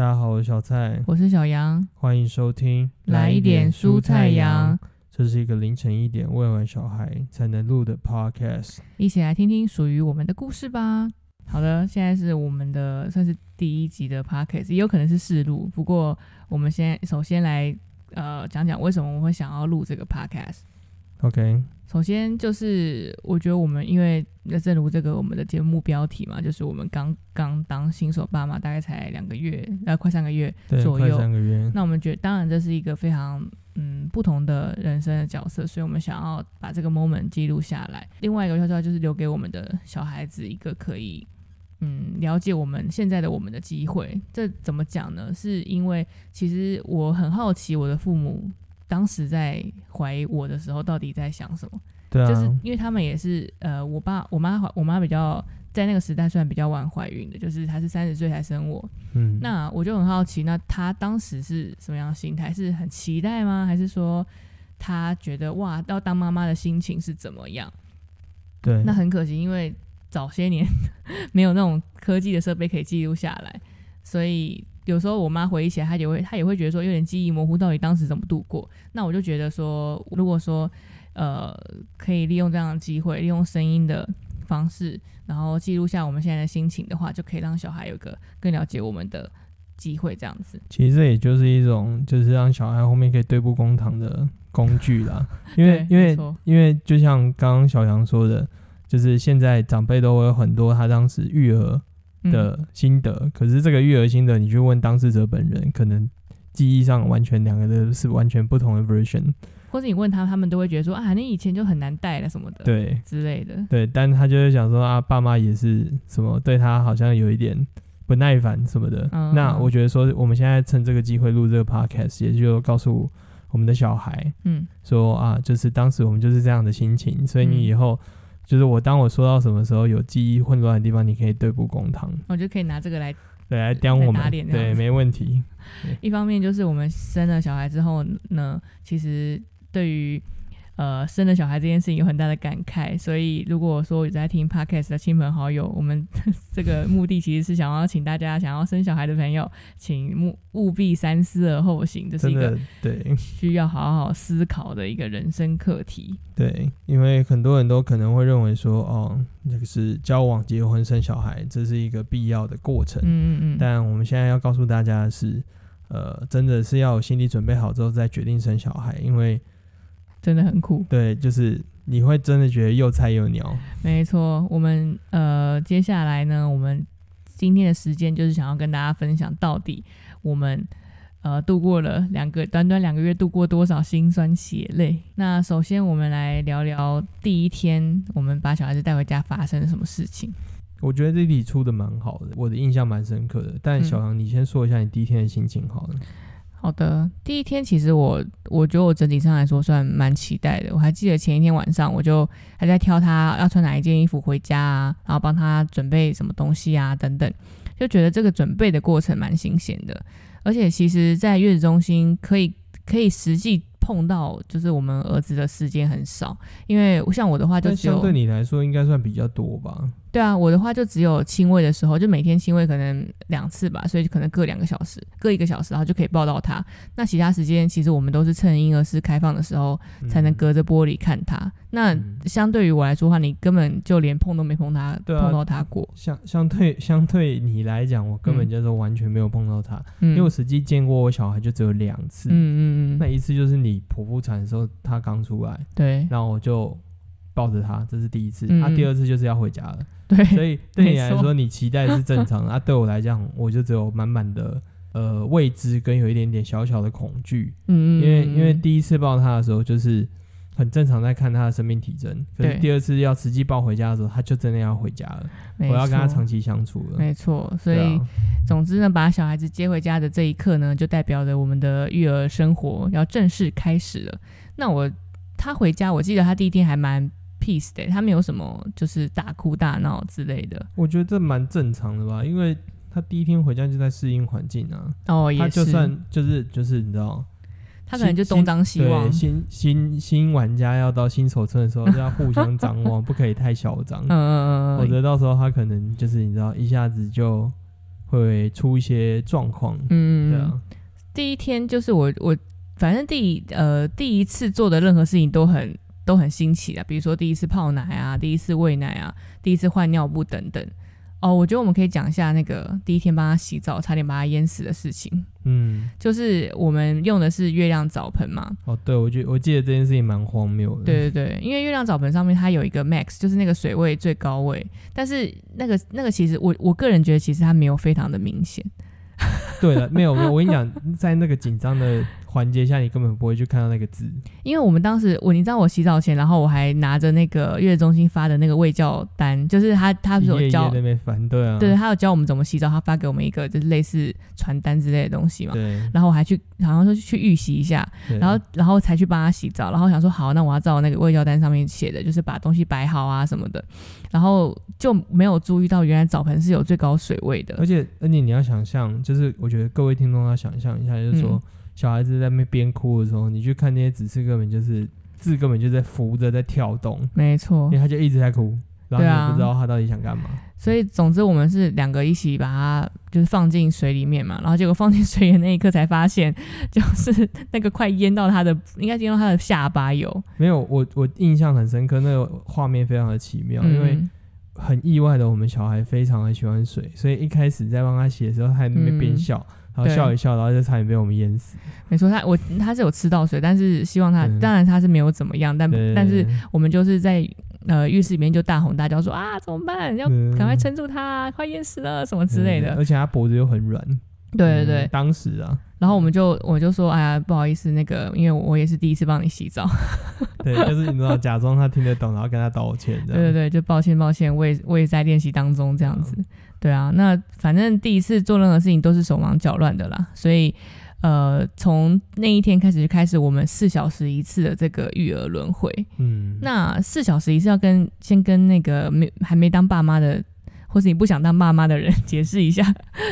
大家好，我是小蔡，我是小杨，欢迎收听来一点蔬菜羊，这是一个凌晨一点喂完小孩才能录的 podcast，一起来听听属于我们的故事吧。好的，现在是我们的算是第一集的 podcast，也有可能是试录，不过我们先首先来呃讲讲为什么我会想要录这个 podcast。OK，首先就是我觉得我们因为那正如这个我们的节目标题嘛，就是我们刚刚当新手爸妈，大概才两个月，呃，快三个月左右。三个月，那我们觉得，当然这是一个非常嗯不同的人生的角色，所以我们想要把这个 moment 记录下来。另外一个悄悄就是留给我们的小孩子一个可以嗯了解我们现在的我们的机会。这怎么讲呢？是因为其实我很好奇我的父母当时在怀我的时候到底在想什么。对啊，就是因为他们也是呃，我爸我妈怀我妈比较在那个时代算比较晚怀孕的，就是她是三十岁才生我。嗯，那我就很好奇，那她当时是什么样的心态？是很期待吗？还是说她觉得哇，要当妈妈的心情是怎么样？对，那很可惜，因为早些年 没有那种科技的设备可以记录下来，所以有时候我妈回忆起来，她也会她也会觉得说有点记忆模糊，到底当时怎么度过？那我就觉得说，如果说呃可以利用这样的机会，利用声音的方式，然后记录下我们现在的心情的话，就可以让小孩有个更了解我们的机会，这样子。其实这也就是一种，就是让小孩后面可以对簿公堂的工具啦。因为因为因为就像刚刚小杨说的，就是现在长辈都会有很多他当时育儿嗯的心得，可是这个育儿心得，你去问当事者本人，可能记忆上完全两个都是完全不同的 version。或者你问他，他们都会觉得说啊，你以前就很难带了什么的，对之类的。对，但他就会想说啊，爸妈也是什么对他好像有一点不耐烦什么的。嗯那我觉得说，我们现在趁这个机会录这个 podcast，也就告诉我们的小孩嗯，说啊，就是当时我们就是这样的心情，所以嗯你以后。就是我当我说到什么时候有记忆混乱的地方，你可以对簿公堂，我就可以拿这个来对，来刁我们，对，没问题。一方面就是我们生了小孩之后呢，其实对于呃生了小孩这件事情有很大的感慨，所以如果说有在听 podcast 的亲朋好友，我们这个目的其实是想要请大家想要生小孩的朋友，请务务必三思而后行，这是一个，对需要好好思考的一个人生课题。对，因为很多人都可能会认为说，哦，这个是交往、结婚、生小孩，这是一个必要的过程。嗯嗯嗯，但我们现在要告诉大家的是，呃，真的是要有心理准备好之后再决定生小孩，因为真的很酷。对，就是你会真的觉得又菜又鸟。没错，我们呃接下来呢，我们今天的时间就是想要跟大家分享，到底我们呃度过了两个短短两个月，度过多少辛酸血泪。那首先我们来聊聊第一天，我们把小孩子带回家发生了什么事情。我觉得这题出的蛮好的，我的印象蛮深刻的。但嗯小杨，你先说一下你第一天的心情好了。好的，第一天其实我我觉得我整体上来说算蛮期待的。我还记得前一天晚上，我就还在挑他要穿哪一件衣服回家啊，然后帮他准备什么东西啊等等，就觉得这个准备的过程蛮新鲜的。而且其实，在月子中心可以可以实际碰到，就是我们儿子的时间很少，因为像我的话就相对你来说，应该算比较多吧？对啊，我的话就只有亲喂的时候，就每天亲喂可能两次吧，所以可能各两个小时，各一个小时，然后就可以抱到他。那其他时间其实我们都是趁婴儿室开放的时候才能嗯隔着玻璃看他。那嗯相对于我来说的话，你根本就连碰都没碰他，对啊碰到他过。相相对相对你来讲，我根本嗯就是完全没有碰到他，嗯，因为我实际见过我小孩就只有两次。嗯嗯嗯，那一次就是你剖腹产的时候，他刚出来，对然后我就抱着他，这是第一次。嗯啊，第二次就是要回家了，对，所以对你来说，你期待是正常的。啊，对我来讲，我就只有满满的呃未知跟有一点点小小的恐惧，嗯嗯，因为因为嗯第一次抱他的时候就是。很正常，在看他的生命体征。可是对第二次要实际抱回家的时候，他就真的要回家了。我要跟他长期相处了。没错，所以啊总之呢，把小孩子接回家的这一刻呢，就代表着我们的育儿生活要正式开始了。那我他回家，我记得他第一天还蛮 peace 的，他没有什么就是大哭大闹之类的。我觉得这蛮正常的吧，因为他第一天回家就在适应环境啊。哦，也他就算就是就是你知道，他可能就东张西望对，新新新玩家要到新手村的时候，就要互相张望，不可以太嚣张嗯，嗯嗯嗯，否则到时候他可能就是你知道一下子就会出一些状况。嗯，对啊，第一天就是我我反正第呃第一次做的任何事情都很都很新奇啊，比如说第一次泡奶啊，第一次喂奶啊，第一次换尿布等等。哦，我觉得我们可以讲一下那个第一天帮他洗澡，差点把他淹死的事情。嗯，就是我们用的是月亮澡盆嘛，哦，对，我觉我记得这件事情蛮荒谬的。对对对，因为月亮澡盆上面它有一个 max，就是那个水位最高位，但是那个那个其实我我个人觉得其实它没有非常的明显。对了，没有没有，我跟你讲，在那个紧张的环节下，你根本不会去看到那个字。因为我们当时我你知道我洗澡前，然后我还拿着那个月子中心发的那个卫教单，就是他他不是有教在那边翻，对啊，对，他有教我们怎么洗澡，他发给我们一个就是类似传单之类的东西嘛。对，然后我还去好像说去预习一下，然后然后才去帮他洗澡，然后想说好，那我要照那个卫教单上面写的，就是把东西摆好啊什么的，然后就没有注意到原来澡盆是有最高水位的而。且而且你要想象，就是我觉得各位听众要想象一下，就是说、嗯小孩子在那边边哭的时候，你去看那些指示，根本就是字根本就在浮着在跳动，没错。因为，他就一直在哭，然后你也不知道他到底想干嘛。所以总之我们是两个一起把它就是放进水里面嘛，然后结果放进水里的那一刻才发现，就是那个快淹到他的，应该淹到他的下巴有，没有，我我印象很深刻，那个画面非常的奇妙，因为嗯很意外的，我们小孩非常的喜欢水，所以一开始在帮他洗的时候，他在那边边嗯笑，然后笑一笑，然后就差点被我们淹死。没错，他我他是有吃到水，但是希望他、嗯当然他是没有怎么样，但但是我们就是在呃浴室里面就大吼大叫说啊怎么办，要嗯赶快撑住他，快淹死了什么之类的。而且他脖子又很软。对对对，嗯当时啊，然后我们就我就说哎呀不好意思，那个因为我也是第一次帮你洗澡，对，就是你知道，假装他听得懂，然后跟他道歉，对对对，就抱歉抱歉，我也我也在练习当中这样子。对啊，那反正第一次做任何事情都是手忙脚乱的啦，所以呃，从那一天开始就开始我们四小时一次的这个育儿轮回。嗯，那四小时一次要跟先跟那个没还没当爸妈的，或是你不想当爸妈的人解释一下。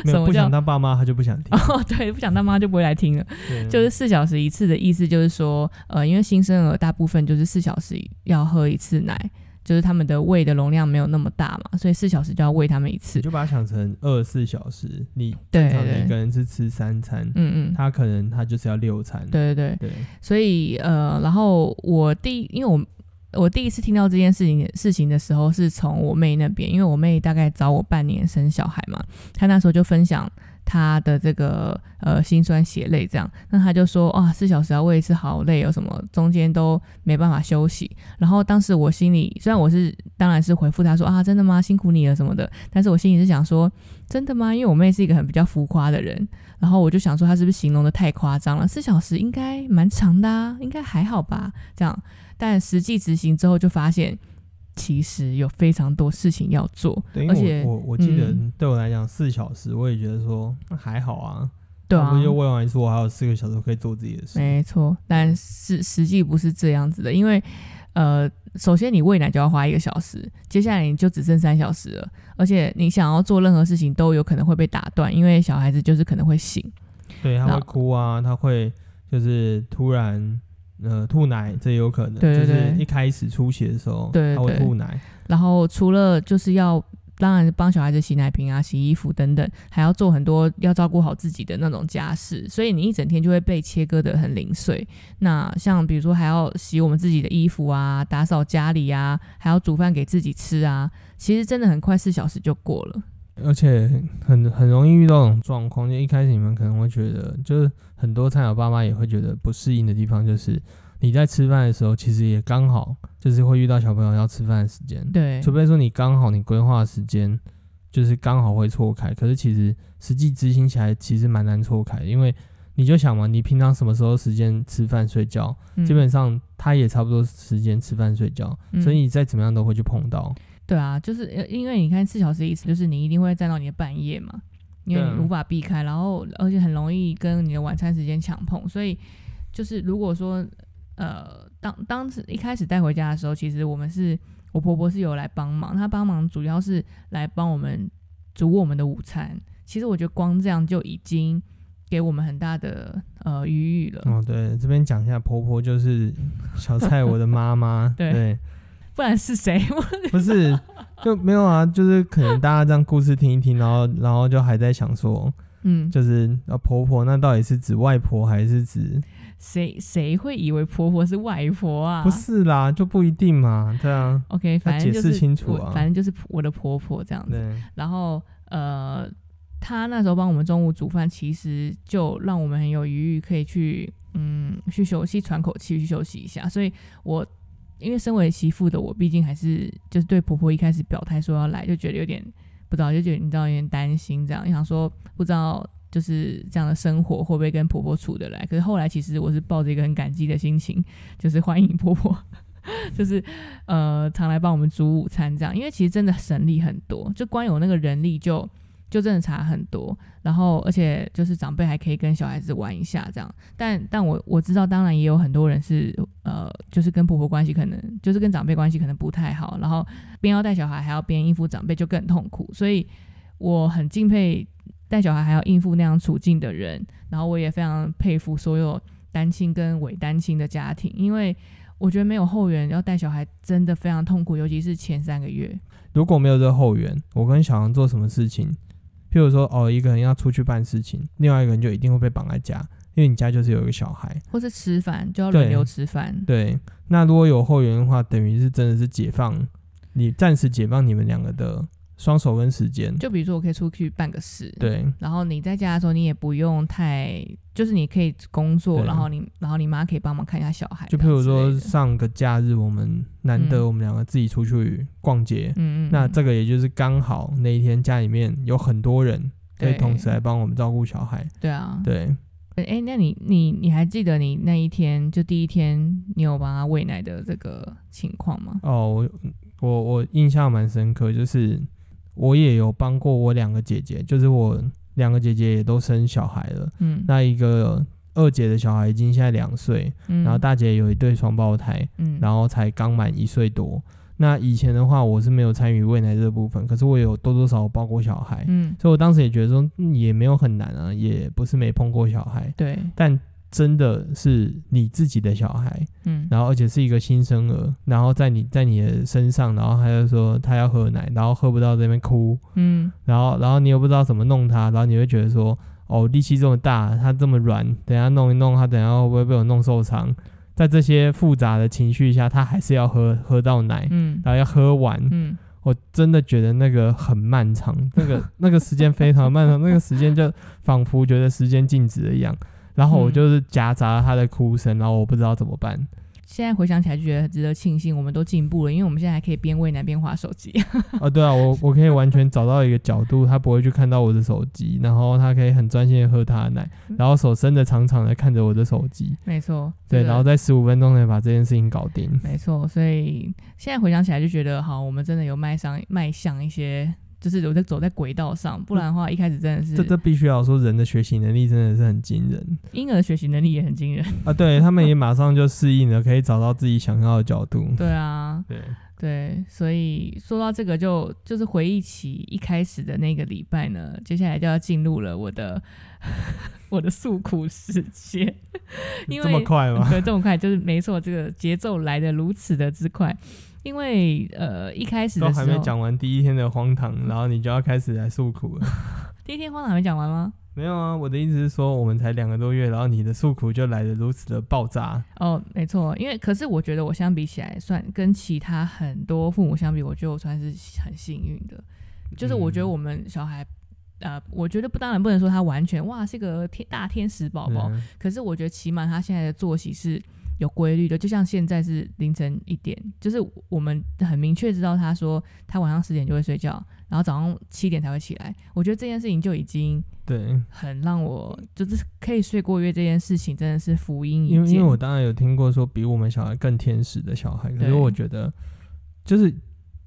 没有不什么叫想当爸妈，他就不想听。哦，对，不想当妈就不会来听了。就是四小时一次的意思，就是说，呃，因为新生儿大部分就是四小时要喝一次奶，就是他们的胃的容量没有那么大嘛，所以四小时就要喂他们一次你。就把它想成二十四小时，你对正常一个人是吃三餐，嗯嗯，他可能他就是要六餐。对对对，对，所以呃，然后我第因为我我第一次听到这件事情事情的时候，是从我妹那边，因为我妹大概早我半年生小孩嘛，她那时候就分享他的这个呃心酸血泪这样，那他就说啊，四小时要喂一次好累哦，什么中间都没办法休息。然后当时我心里虽然我是当然是回复他说啊，真的吗？辛苦你了什么的，但是我心里是想说，真的吗？因为我妹是一个很比较浮夸的人，然后我就想说，她是不是形容的太夸张了？四小时应该蛮长的啊，应该还好吧？这样，但实际执行之后就发现，其实有非常多事情要做，对，因而且为我我我记得嗯对我来讲四小时，我也觉得说还好啊。对啊我，就喂完一次，我还有四个小时可以做自己的事。没错，但是实际不是这样子的，因为呃，首先你喂奶就要花一个小时，接下来你就只剩三小时了，而且你想要做任何事情都有可能会被打断，因为小孩子就是可能会醒。对，他会哭啊，他会就是突然呃吐奶，这有可能。对对就是一开始出血的时候，他会吐奶。然后除了就是要，当然帮小孩子洗奶瓶啊、洗衣服等等，还要做很多要照顾好自己的那种家事，所以你一整天就会被切割的很零碎。那像比如说还要洗我们自己的衣服啊、打扫家里啊，还要煮饭给自己吃啊，其实真的很快四小时就过了。而且很很容易遇到这种状况，就一开始你们可能会觉得，就是很多菜鸟爸妈也会觉得不适应的地方，就是你在吃饭的时候，其实也刚好就是会遇到小朋友要吃饭的时间，对。除非说你刚好你规划时间就是刚好会错开，可是其实实际执行起来其实蛮难错开，因为你就想嘛，你平常什么时候时间吃饭睡觉，嗯基本上他也差不多时间吃饭睡觉，嗯所以你再怎么样都会去碰到。对啊，就是呃因为你看四小时一次，就是你一定会站到你的半夜嘛，因为你无法避开，然后而且很容易跟你的晚餐时间抢碰，所以就是如果说呃当当时一开始带回家的时候，其实我们是我婆婆是有来帮忙，她帮忙主要是来帮我们煮我们的午餐。其实我觉得光这样就已经给我们很大的呃余裕了，哦，对，这边讲一下，婆婆就是小蔡我的妈妈，对。对，不然是谁？不是就没有啊，就是可能大家这样故事听一听，然后然后就还在想说，嗯，就是啊婆婆那到底是指外婆还是指？谁谁会以为婆婆是外婆啊？不是啦，就不一定嘛，对啊。OK，反正就解是释清楚啊反正就是我的婆婆这样子。对，然后呃，她那时候帮我们中午煮饭，其实就让我们很有余裕可以去嗯去休息、喘口气、去休息一下。所以我因为身为媳妇的我，毕竟还是就是对婆婆一开始表态说要来，就觉得有点不知道，就觉得你知道有点担心，这样想说不知道。就是这样的生活会不会跟婆婆处得来？可是后来其实我是抱着一个很感激的心情，就是欢迎婆婆，就是呃常来帮我们煮午餐这样，因为其实真的省力很多，就光有那个人力就就真的差很多。然后而且就是长辈还可以跟小孩子玩一下这样，但但我我知道，当然也有很多人是呃就是跟婆婆关系可能就是跟长辈关系可能不太好，然后边要带小孩还要边应付长辈就更痛苦，所以我很敬佩。带小孩还要应付那样处境的人，然后我也非常佩服所有单亲跟伪单亲的家庭，因为我觉得没有后援要带小孩真的非常痛苦，尤其是前三个月。如果没有这后援，我跟小杨做什么事情，譬如说哦，一个人要出去办事情，另外一个人就一定会被绑在家，因为你家就是有一个小孩，或是吃饭就要轮流吃饭。对。那如果有后援的话，等于是真的是解放你，暂时解放你们两个的双手跟时间。就比如说，我可以出去办个事，对，然后你在家的时候，你也不用太，就是你可以工作，对然后你，然后你妈可以帮忙看一下小孩。就譬如说上个假日，我们难得嗯我们两个自己出去逛街，嗯嗯，嗯那这个也就是刚好那一天家里面有很多人可以同时来帮我们照顾小孩。对啊，对，哎，那你你你还记得你那一天就第一天你有帮他喂奶的这个情况吗？哦，我我我印象蛮深刻，就是我也有帮过我两个姐姐，就是我两个姐姐也都生小孩了。嗯，那一个二姐的小孩已经现在两岁，嗯。然后大姐有一对双胞胎，嗯，然后才刚满一岁多。那以前的话，我是没有参与喂奶这部分，可是我有多多少少抱过小孩，嗯，所以我当时也觉得说、嗯也没有很难啊，也不是没碰过小孩，对，但真的是你自己的小孩，嗯，然后而且是一个新生儿，然后在你在你的身上，然后他就说他要喝奶，然后喝不到这边哭，嗯，然后然后你又不知道怎么弄他，然后你会觉得说哦力气这么大，他这么软，等一下弄一弄他，等一下会不会被我弄受伤？在这些复杂的情绪下，他还是要喝喝到奶，嗯，然后要喝完。嗯，我真的觉得那个很漫长，那个那个时间非常漫长，那个时间就仿佛觉得时间静止了一样。然后我嗯就是夹杂了他的哭声，然后我不知道怎么办。现在回想起来就觉得很值得庆幸，我们都进步了，因为我们现在还可以边喂奶边划手机。啊，对啊，我我可以完全找到一个角度，他不会去看到我的手机，然后他可以很专心的喝他的奶，然后手伸的长长的看着我的手机，没错，对，这个然后在十五分钟内把这件事情搞定。没错，所以现在回想起来就觉得，好，我们真的有迈上迈向一些，就是有在走在轨道上，不然的话，一开始真的是这这必须要说，人的学习能力真的是很惊人 婴儿的学习能力也很惊人。啊！对他们也马上就适应了，可以找到自己想要的角度。对啊，对，对，所以说到这个就，就是回忆起一开始的那个礼拜呢，接下来就要进入了我的 我的诉苦时间，因为这么快吗？对，这么快，就是没错，这个节奏来的如此的之快。因为呃，一开始都还没讲完第一天的荒唐，然后你就要开始来诉苦了。第一天荒唐还没讲完吗？没有啊，我的意思是说，我们才两个多月，然后你的诉苦就来的如此的爆炸。哦，没错，因为可是我觉得我相比起来，算跟其他很多父母相比，我觉得我算是很幸运的。就是我觉得嗯我们小孩，呃，我觉得不，当然不能说他完全哇是个天大天使宝宝，嗯可是我觉得起码他现在的作息是有规律的，就像现在是凌晨一点，就是我们很明确知道他说他晚上十点就会睡觉，然后早上七点才会起来。我觉得这件事情就已经对，很让我就是可以睡过夜这件事情真的是福音一件。因为因为我当然有听过说比我们小孩更天使的小孩，可是我觉得就是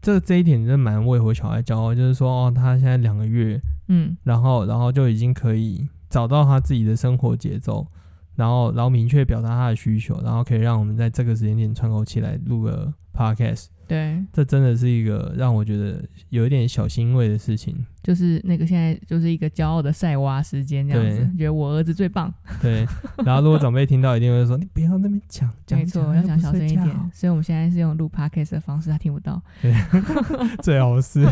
这这一点真的蛮为我小孩骄傲，就是说哦，他现在两个月，嗯然后然后就已经可以找到他自己的生活节奏，然后然后明确表达他的需求，然后可以让我们在这个时间点窗口期来录个 podcast。对，这真的是一个让我觉得有一点小欣慰的事情。就是那个现在就是一个骄傲的晒娃时间这样子，对觉得我儿子最棒。对，然后如果长辈听到，一定会说：“ 你不要那边讲，讲没错，讲要讲小声一点。所以我们现在是用录 podcast 的方式，他听不到。最好是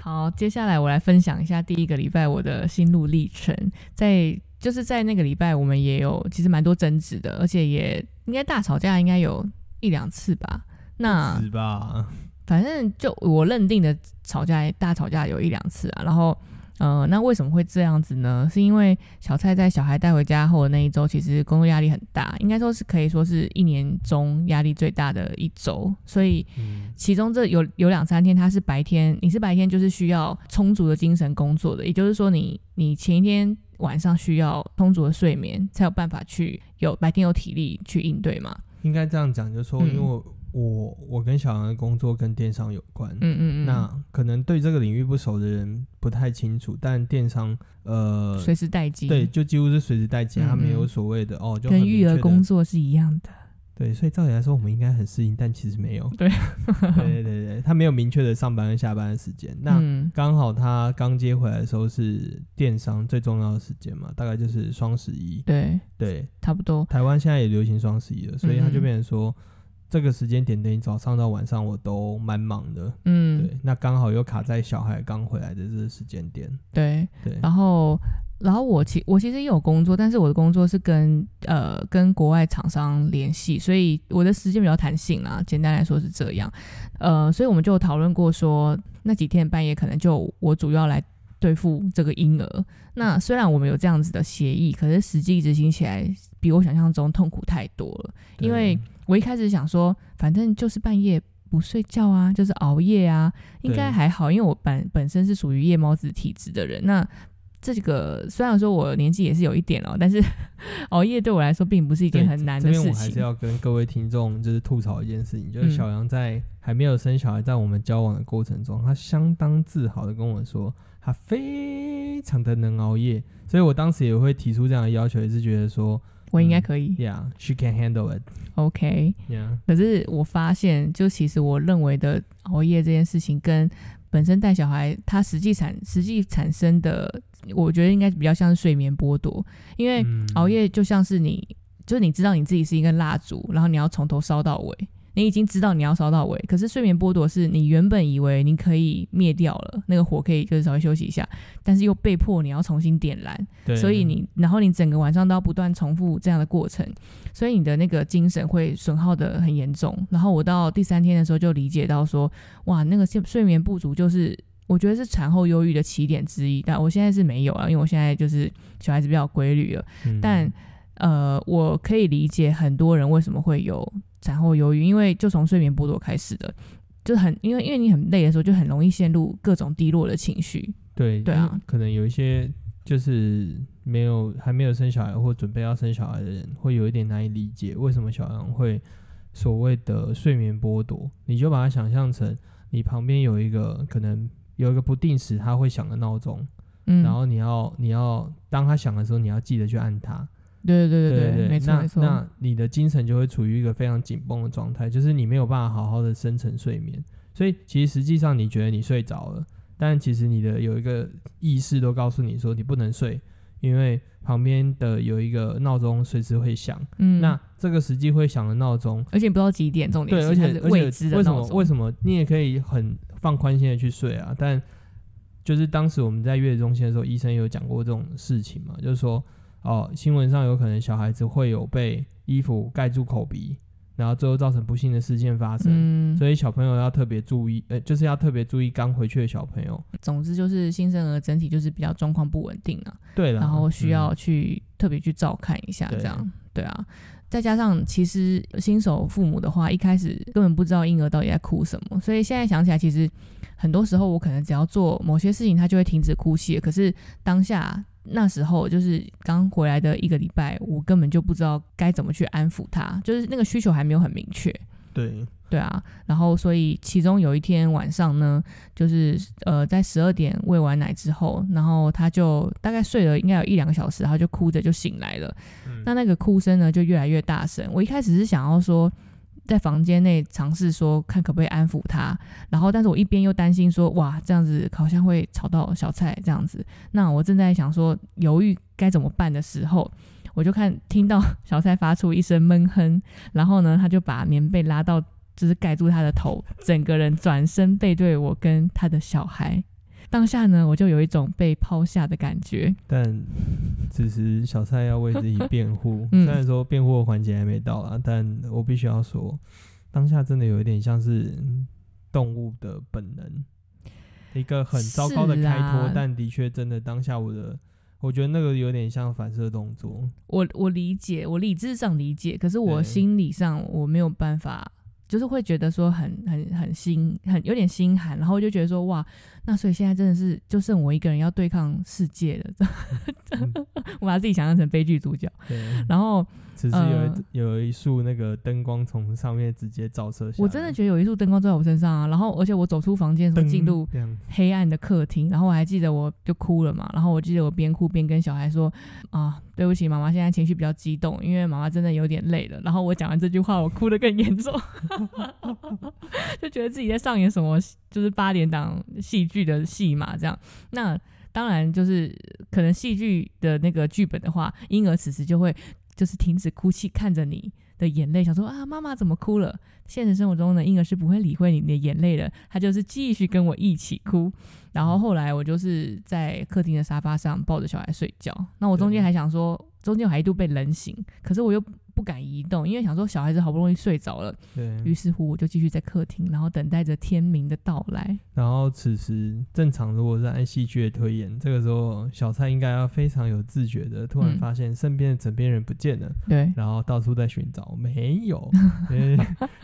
好，接下来我来分享一下第一个礼拜我的心路历程。在就是在那个礼拜，我们也有其实蛮多争执的，而且也应该大吵架，应该有一两次吧。那是吧？反正就我认定的吵架大吵架有一两次啊，然后。呃，那为什么会这样子呢？是因为小蔡在小孩带回家后的那一周，其实工作压力很大，应该说是可以说是一年中压力最大的一周。所以嗯，其中这有有两三天，他是白天，你是白天就是需要充足的精神工作的，也就是说你，你前一天晚上需要充足的睡眠，才有办法去有白天有体力去应对嘛。应该这样讲，就是说，嗯因为我我我跟小杨的工作跟电商有关，嗯嗯嗯，那可能对这个领域不熟的人不太清楚，但电商呃，随时待机，对，，就几乎是随时待机，嗯它没有嗯所谓的哦，就跟育儿工作是一样的。对，所以照理来说，我们应该很适应，但其实没有。对对对对对，他没有明确的上班跟下班的时间。那嗯刚好他刚接回来的时候是电商最重要的时间嘛，大概就是双十一。对，对，差不多。台湾现在也流行双十一了，所以他就嗯变成说，这个时间点等于早上到晚上我都蛮忙的。嗯，对，那刚好又卡在小孩刚回来的这个时间点。对，对，然后，然后我其我其实也有工作，但是我的工作是跟呃跟国外厂商联系，所以我的时间比较弹性啦。简单来说是这样，呃，所以我们就讨论过说，那几天半夜可能就我主要来对付这个婴儿。那虽然我们有这样子的协议，可是实际执行起来比我想象中痛苦太多了。因为我一开始想说，反正就是半夜不睡觉啊，就是熬夜啊，应该还好，因为我本本身是属于夜猫子体质的人。那这个虽然说我年纪也是有一点哦，但是 熬夜对我来说并不是一件很难的事情。边我还是要跟各位听众就是吐槽一件事情，就是嗯小杨在还没有生小孩，在我们交往的过程中，他相当自豪的跟我说，他非常的能熬夜，所以我当时也会提出这样的要求，也是觉得说我应该可以、，Yeah，she can handle it。OK。Yeah，可是我发现，就其实我认为的熬夜这件事情，跟本身带小孩它实际产实际产生的，我觉得应该比较像是睡眠剥夺，因为嗯。熬夜就像是你，就是你知道你自己是一根蜡烛，然后你要从头烧到尾，你已经知道你要烧到尾，可是睡眠剥夺是你原本以为你可以灭掉了，那个火可以就是稍微休息一下，但是又被迫你要重新点燃，对，所以你然后你整个晚上都要不断重复这样的过程，所以你的那个精神会损耗的很严重。然后我到第三天的时候就理解到说，哇，那个睡睡眠不足就是。我觉得是产后忧郁的起点之一，但我现在是没有啊，因为我现在就是小孩子比较规律了。嗯但呃，我可以理解很多人为什么会有产后忧郁，因为就从睡眠剥夺开始的，就很因为因为你很累的时候，就很容易陷入各种低落的情绪。对对啊可能有一些就是没有还没有生小孩或准备要生小孩的人，会有一点难以理解为什么小杨会所谓的睡眠剥夺。你就把它想象成你旁边有一个可能有一个不定时它会响的闹钟，嗯，然后你要你要当他响的时候，你要记得去按它。对对对对没错那没错。那你的精神就会处于一个非常紧绷的状态，就是你没有办法好好的深层睡眠。所以其实实际上你觉得你睡着了，但其实你的有一个意识都告诉你说你不能睡，因为旁边的有一个闹钟随时会响。嗯，那这个实际会响的闹钟，而且不知道几点，重点对，而且未知且为什。么为什么你也可以很放宽心的去睡啊？但就是当时我们在月子中心的时候，医生有讲过这种事情嘛，就是说哦，新闻上有可能小孩子会有被衣服盖住口鼻，然后最后造成不幸的事件发生。嗯，所以小朋友要特别注意，呃，就是要特别注意刚回去的小朋友。总之就是新生儿整体就是比较状况不稳定啊，对了，然后需要嗯去特别去照看一下，这样对啊。再加上其实新手父母的话，一开始根本不知道婴儿到底在哭什么，所以现在想起来，其实很多时候我可能只要做某些事情，他就会停止哭泣。可是当下那时候就是刚回来的一个礼拜，我根本就不知道该怎么去安抚他，就是那个需求还没有很明确。对，对啊，然后所以其中有一天晚上呢，就是呃在十二点喂完奶之后，然后他就大概睡了应该有一两个小时，然后就哭着就醒来了。嗯那那个哭声呢就越来越大声。我一开始是想要说，在房间内尝试说看可不可以安抚他，然后但是我一边又担心说哇这样子好像会吵到小蔡这样子，那我正在想说犹豫该怎么办的时候，我就看听到小蔡发出一声闷哼，然后呢他就把棉被拉到就是盖住他的头，整个人转身背对我跟他的小孩。当下呢，我就有一种被抛下的感觉。但此时小蔡要为自己辩护，嗯虽然说辩护的环节还没到啊，但我必须要说，当下真的有一点像是动物的本能，一个很糟糕的是开脱，啊但的确真的当下我的，我觉得那个有点像反射动作。我我理解，我理智上理解，可是我心理上我没有办法，就是会觉得说很很很心很有点心寒，然后就觉得说哇，那所以现在真的是就剩我一个人要对抗世界了，我把自己想象成悲剧主角，对，然后此时有有一束那个灯光从上面直接照射下来，我真的觉得有一束灯光照在我身上啊，然后而且我走出房间的时候进入黑暗的客厅，然后我还记得我就哭了嘛，然后我记得我边哭边跟小孩说啊，对不起，妈妈现在情绪比较激动，因为妈妈真的有点累了。然后我讲完这句话，我哭得更严重，就觉得自己在上演什么就是八点档戏剧的戏嘛这样。那当然就是可能戏剧的那个剧本的话，婴儿此时就会就是停止哭泣，看着你的眼泪，想说啊，妈妈怎么哭了？现实生活中呢，婴儿是不会理会你的眼泪的，他就是继续跟我一起哭。然后后来我就是在客厅的沙发上抱着小孩睡觉。那我中间还想说，中间我还一度被冷醒，可是我又不敢移动，因为想说小孩子好不容易睡着了。对，于是乎，我就继续在客厅，然后等待着天明的到来。然后此时正常如果是按戏剧的推演，这个时候小蔡应该要非常有自觉的，突然嗯发现身边的枕边人不见了，对，然后到处在寻找，没有，因 为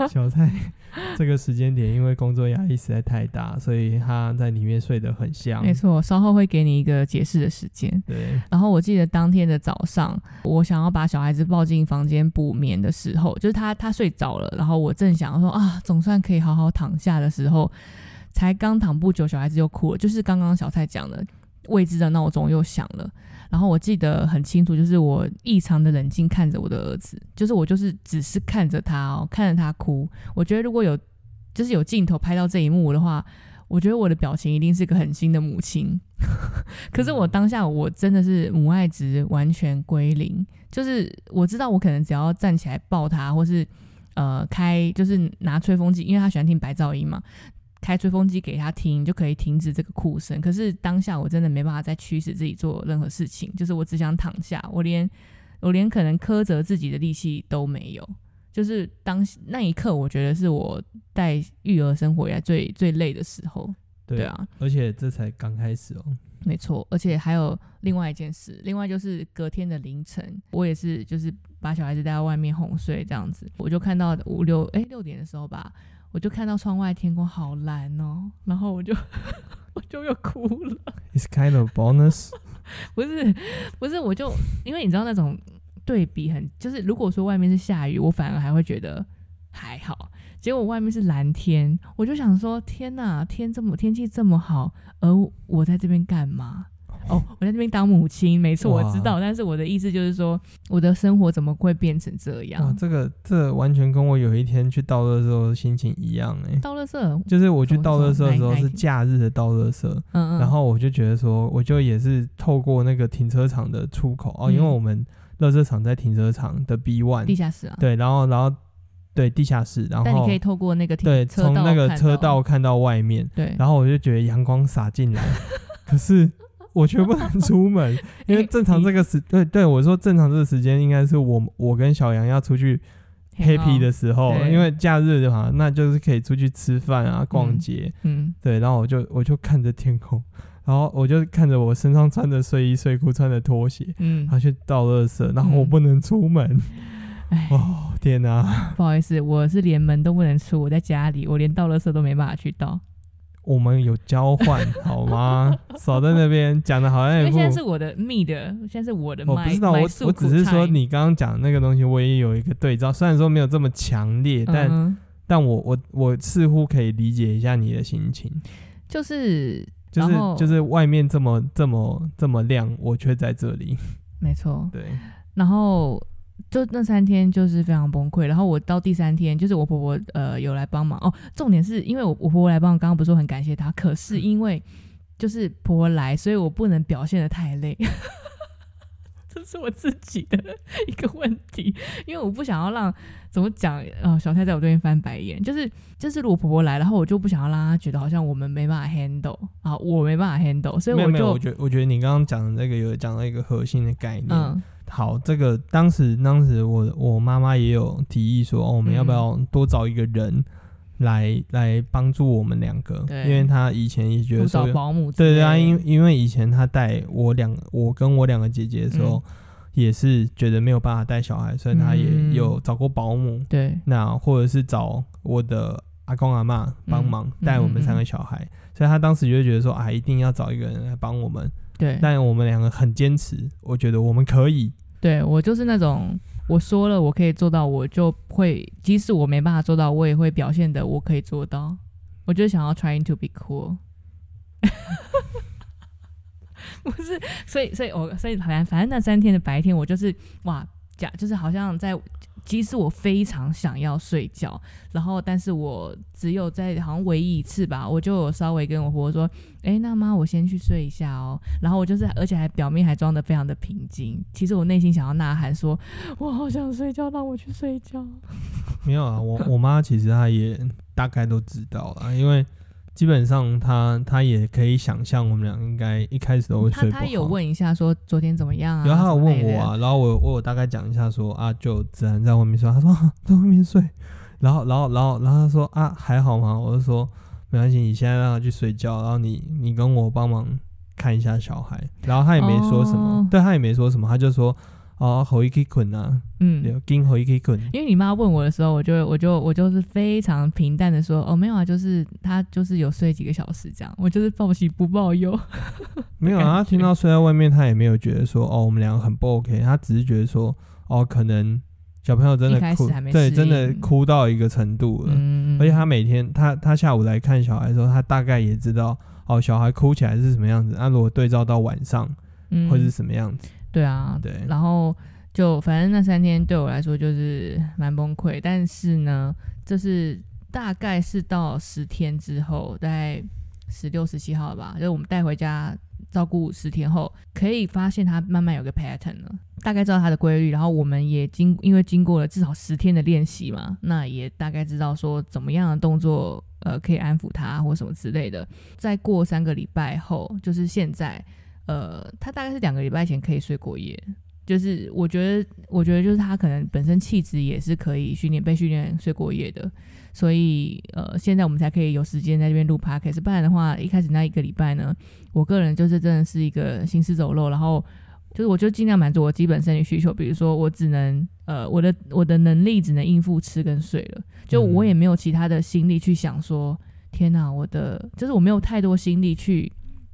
小蔡 这个时间点因为工作压力实在太大，所以他在里面睡得很香。没错，稍后会给你一个解释的时间。对，然后我记得当天的早上，我想要把小孩子抱进房间补眠的时候，就是他他睡着了，然后我正想说啊，总算可以好好躺下的时候，才刚躺不久，小孩子又哭了，就是刚刚小蔡讲的，未知的闹钟又响了。然后我记得很清楚，就是我异常的冷静看着我的儿子，就是我就是只是看着他哦，看着他哭。我觉得如果有就是有镜头拍到这一幕的话，我觉得我的表情一定是个狠心的母亲。可是我当下我真的是母爱值完全归零，就是我知道我可能只要站起来抱他，或是呃开就是拿吹风机，因为他喜欢听白噪音嘛，开吹风机给他听就可以停止这个哭声。可是当下我真的没办法再驱使自己做任何事情，就是我只想躺下，我连我连可能苛责自己的力气都没有。就是当那一刻，我觉得是我带育儿生活以来最最累的时候。对对啊，而且这才刚开始哦。没错，而且还有另外一件事，另外就是隔天的凌晨，我也是就是把小孩子带到外面哄睡这样子，我就看到五六哎六点的时候吧，我就看到窗外天空好蓝哦，然后我就 我就又哭了，It's kind of bonus 不是不是，我就因为你知道那种对比很，就是如果说外面是下雨，我反而还会觉得还好。结果外面是蓝天，我就想说：天哪，天这么天气这么好，而我在这边干嘛？哦，我在这边当母亲，没错，我知道。但是我的意思就是说，我的生活怎么会变成这哇，样？这个这完全跟我有一天去倒垃圾的时候心情一样哎、倒垃圾，就是我去倒垃圾的时候是假日的倒垃圾，嗯嗯，然后我就觉得说，我就也是透过那个停车场的出口哦，嗯因为我们垃圾场在停车场的 B one，地下室啊，对，然后然后对地下室，然后但你可以透过那个停对从那个车道，看到外面，对，然后我就觉得阳光洒进来，可是我却不能出门，因为正常这个时对对我说正常这个时间应该是我我跟小杨要出去 happy 的时候，因为假日的话，那就是可以出去吃饭啊、逛街，嗯，对，然后我就我就看着天空，然后我就看着我身上穿的睡衣、睡裤、穿的拖鞋，嗯然后去倒垃圾，然后我嗯不能出门，哎，哦天哪、不好意思，我是连门都不能出，我在家里，我连倒垃圾都没办法去倒，我们有交换好吗？少在那边讲的好像因为一副现在是我的 me 的，现在是我的我不知道，我我只是说你刚刚讲的那个东西，我也有一个对照，虽然说没有这么强烈，但、嗯但我我我似乎可以理解一下你的心情，就是就是就是外面这么这么这么亮，我却在这里，没错，对，然后就那三天就是非常崩溃。然后我到第三天，就是我婆婆呃有来帮忙哦。重点是因为我我婆婆来帮忙，刚刚不是说很感谢她，可是因为就是婆婆来，所以我不能表现的太累。这是我自己的一个问题，因为我不想要让怎么讲呃小蔡在我对面翻白眼，就是就是如果婆婆来，然后我就不想要让她觉得好像我们没办法 handle 啊，我没办法 handle，所以我就我觉得我觉得你刚刚讲的那个有讲到一个核心的概念。嗯。好，这个当时当时我我妈妈也有提议说，哦，我们要不要多找一个人来来帮助我们两个？因为他以前也觉得说找，保姆对对啊，因因为以前他带我两我跟我两个姐姐的时候，也是觉得没有办法带小孩，所以他也嗯。有找过保姆，对。那或者是找我的阿公阿妈帮忙嗯带我们三个小孩，所以他当时就觉得说，啊，一定要找一个人来帮我们。对。但我们两个很坚持，我觉得我们可以。对，我就是那种我说了我可以做到，我就会，即使我没办法做到，我也会表现的我可以做到。我就想要 trying to be cool，不是，所以所以我所以反正反正那三天的白天，我就是哇，假就是好像在，即使我非常想要睡觉，然后但是我只有在好像唯一一次吧，我就有稍微跟我婆婆说，哎、那妈我先去睡一下哦，然后我就是而且还表面还装的非常的平静，其实我内心想要呐喊说，我好想睡觉，让我去睡觉。没有啊，我我妈其实她也大概都知道了，因为基本上他他也可以想象我们俩应该一开始都会他睡不好。他有问一下说昨天怎么样啊？然后他有问我啊，然后我我有大概讲一下说啊，就自然在外面睡，他说、啊、在外面睡，然后然后然后然后他说啊还好吗？我就说没关系，你现在让他去睡觉，然后你你跟我帮忙看一下小孩，然后他也没说什么，哦对他也没说什么，他就说哦回去困啊，嗯，对，跟回去困。因为你妈问我的时候，我就我就我就是非常平淡的说，哦，没有啊，就是她就是有睡几个小时这样，我就是报喜不报忧。没有啊，感他听到睡在外面，他也没有觉得说哦，我们两个很不 OK，他只是觉得说哦，可能小朋友真的哭对，真的哭到一个程度了。嗯，而且他每天他他下午来看小孩的时候，他大概也知道哦，小孩哭起来是什么样子。那、如果对照到晚上嗯会是什么样子？对啊，对然后就反正那三天对我来说就是蛮崩溃，但是呢，这是大概是到十天之后，大概十六、十七号吧，就是我们带回家照顾十天后，可以发现它慢慢有个 pattern 了，大概知道它的规律，然后我们也经因为经过了至少十天的练习嘛，那也大概知道说怎么样的动作呃可以安抚他或什么之类的。再过三个礼拜后，就是现在。呃，他大概是两个礼拜前可以睡过夜，就是我觉得，我觉得就是他可能本身气质也是可以训练被训练睡过夜的，所以呃，现在我们才可以有时间在这边录 p o d c a s 不然的话，一开始那一个礼拜呢，我个人就是真的是一个行尸走肉，然后就是我就尽量满足我基本生理需求，比如说我只能呃我的我的能力只能应付吃跟睡了，就我也没有其他的心力去想说，天哪，我的就是我没有太多心力去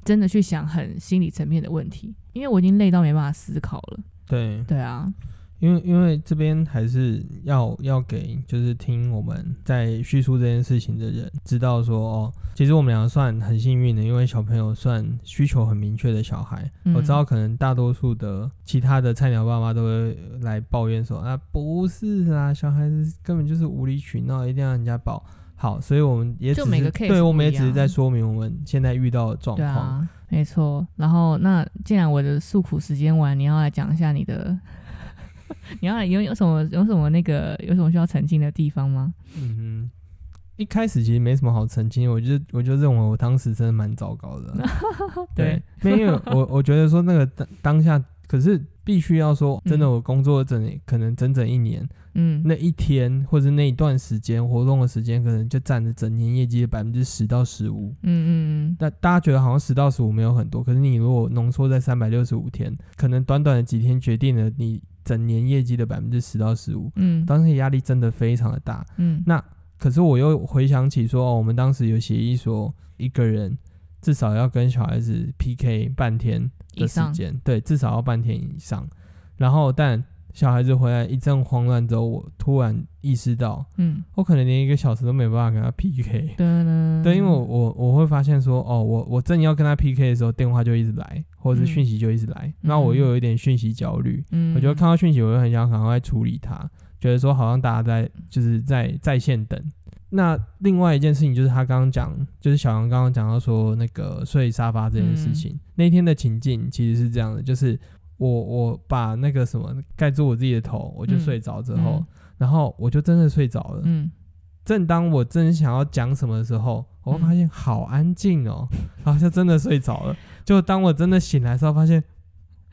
真的去想很心理层面的问题，因为我已经累到没办法思考了。对，对啊，因为因为这边还是要要给就是听我们在叙述这件事情的人知道说哦，其实我们两个算很幸运的，因为小朋友算需求很明确的小孩。嗯我知道可能大多数的其他的菜鸟爸妈都会来抱怨说啊，不是啊，小孩子根本就是无理取闹，一定要人家抱。好，所以我们也只就是每个 case 对我们也只是在说明我们现在遇到的状况。对啊，没错。然后那既然我的诉苦时间完，你要来讲一下你的，你要来有有什么有什么那个有什么需要澄清的地方吗？嗯哼，一开始其实没什么好澄清，我就我就认为我当时真的蛮糟糕的。对，因为我我觉得说那个当当下，可是必须要说，真的，嗯我工作整可能整整一年，嗯，那一天或者那一段时间活动的时间，可能就占了整年业绩的百分之十到十五。嗯嗯嗯，那大家觉得好像十到十五没有很多，可是你如果浓缩在三百六十五天，可能短短的几天决定了你整年业绩的百分之十到十五。嗯当时压力真的非常的大。嗯，那可是我又回想起说，哦，我们当时有协议说，一个人至少要跟小孩子 PK 半天的时间，对，至少要半天以上。然后，但小孩子回来一阵慌乱之后，我突然意识到，嗯，我可能连一个小时都没办法跟他 PK。对，对，因为我我我会发现说，哦，我我正要跟他 PK 的时候，电话就一直来，或者是讯息就一直来，那、我又有一点讯息焦虑，嗯，我觉得看到讯息，我就很想赶快处理它，觉得说好像大家在就是在在线等。那另外一件事情就是他刚刚讲，就是小杨刚刚讲到说那个睡沙发这件事情，那天的情境其实是这样的，就是我我把那个什么盖住我自己的头，我就睡着之后，嗯然后我就真的睡着了。嗯，正当我真想要讲什么的时候，我会发现好安静哦，然后就真的睡着了。就当我真的醒来的时候，发现